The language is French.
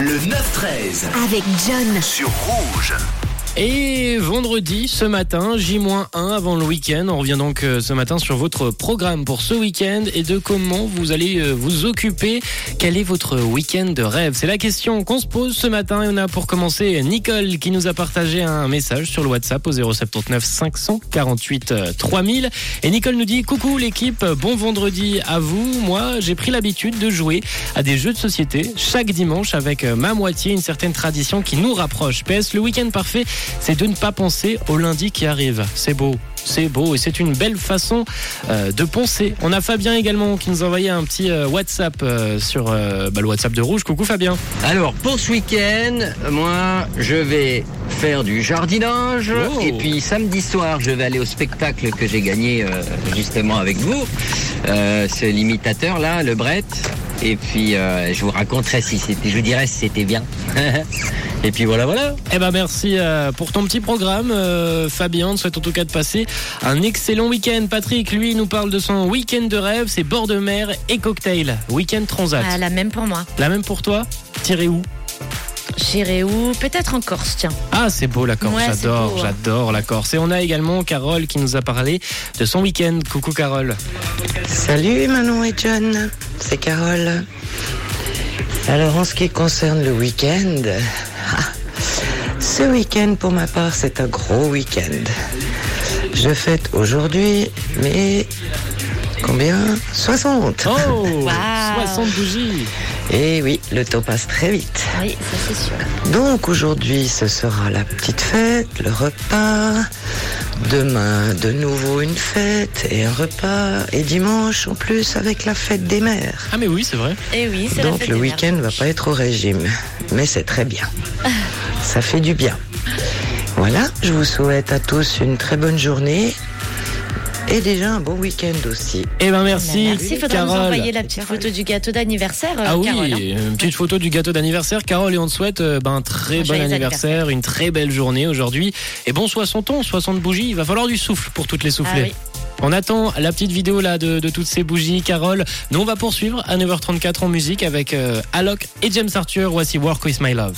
Le 9-13 avec John. sur Rouge. Et vendredi, ce matin, J-1 avant le week-end. On revient donc euh, ce matin sur votre programme pour ce week-end et de comment vous allez euh, vous occuper? Quel est votre week-end de rêve? C'est la question qu'on se pose ce matin. Et on a pour commencer Nicole qui nous a partagé un message sur le WhatsApp au 079 548 euh, 3000. Et Nicole nous dit Coucou l'équipe, bon vendredi à vous. Moi, j'ai pris l'habitude de jouer à des jeux de société chaque dimanche avec euh, ma moitié, une certaine tradition qui nous rapproche. PS, le week-end parfait, c'est de ne pas penser au lundi qui arrive. C'est beau. C'est beau et c'est une belle façon euh, de penser. On a Fabien également qui nous a envoyé un petit euh, WhatsApp euh, sur bah, le WhatsApp de Rouge. Coucou Fabien. Alors pour ce week-end, moi je vais faire du jardinage Oh. et puis samedi soir je vais aller au spectacle que j'ai gagné justement avec vous. C'est l'imitateur là, le Brett. Et puis je vous raconterai si c'était, je vous dirai si c'était bien. et puis voilà voilà. Eh ben merci euh, pour ton petit programme euh, Fabien. On te souhaite en tout cas de passer un excellent week-end. Patrick, lui, nous parle de son week-end de rêve. C'est bord de mer et cocktail. Week-end transat. Ah, la même pour moi. La même pour toi Tiré où J'irai où Peut-être en Corse, tiens. Ah, c'est beau la Corse, Ouais, j'adore, beau, hein. j'adore la Corse. Et on a également Carole qui nous a parlé de son week-end. Coucou Carole. Salut Manon et John, c'est Carole. Alors en ce qui concerne le week-end, ah, ce week-end pour ma part c'est un gros week-end. Je fête aujourd'hui, mais combien? 60 Oh Wow. 60 bougies. Et oui, le temps passe très vite. Oui, ça c'est sûr. Donc aujourd'hui ce sera la petite fête, le repas. Demain de nouveau une fête et un repas. Et dimanche en plus avec la fête des mères. Ah mais oui, c'est vrai. Et oui, c'est la Donc fête le week-end mères. va pas être au régime, mais c'est très bien. Ça fait du bien. Voilà, je vous souhaite à tous une très bonne journée et déjà un bon week-end aussi. Eh ben merci, Merci, il faudra nous Carole. envoyer la petite photo du gâteau d'anniversaire, euh, Ah oui, Carole. hein. une petite photo du gâteau d'anniversaire, Carole, et on te souhaite euh, ben, un très Un bon anniversaire, une très belle journée aujourd'hui. Et bon 60 ans, 60 bougies, il va falloir du souffle pour toutes les souffler. Ah oui. On attend la petite vidéo là de, de toutes ces bougies, Carole. Nous on va poursuivre à 9h34 en musique avec euh, Alok et James Arthur. Voici Work With My Love.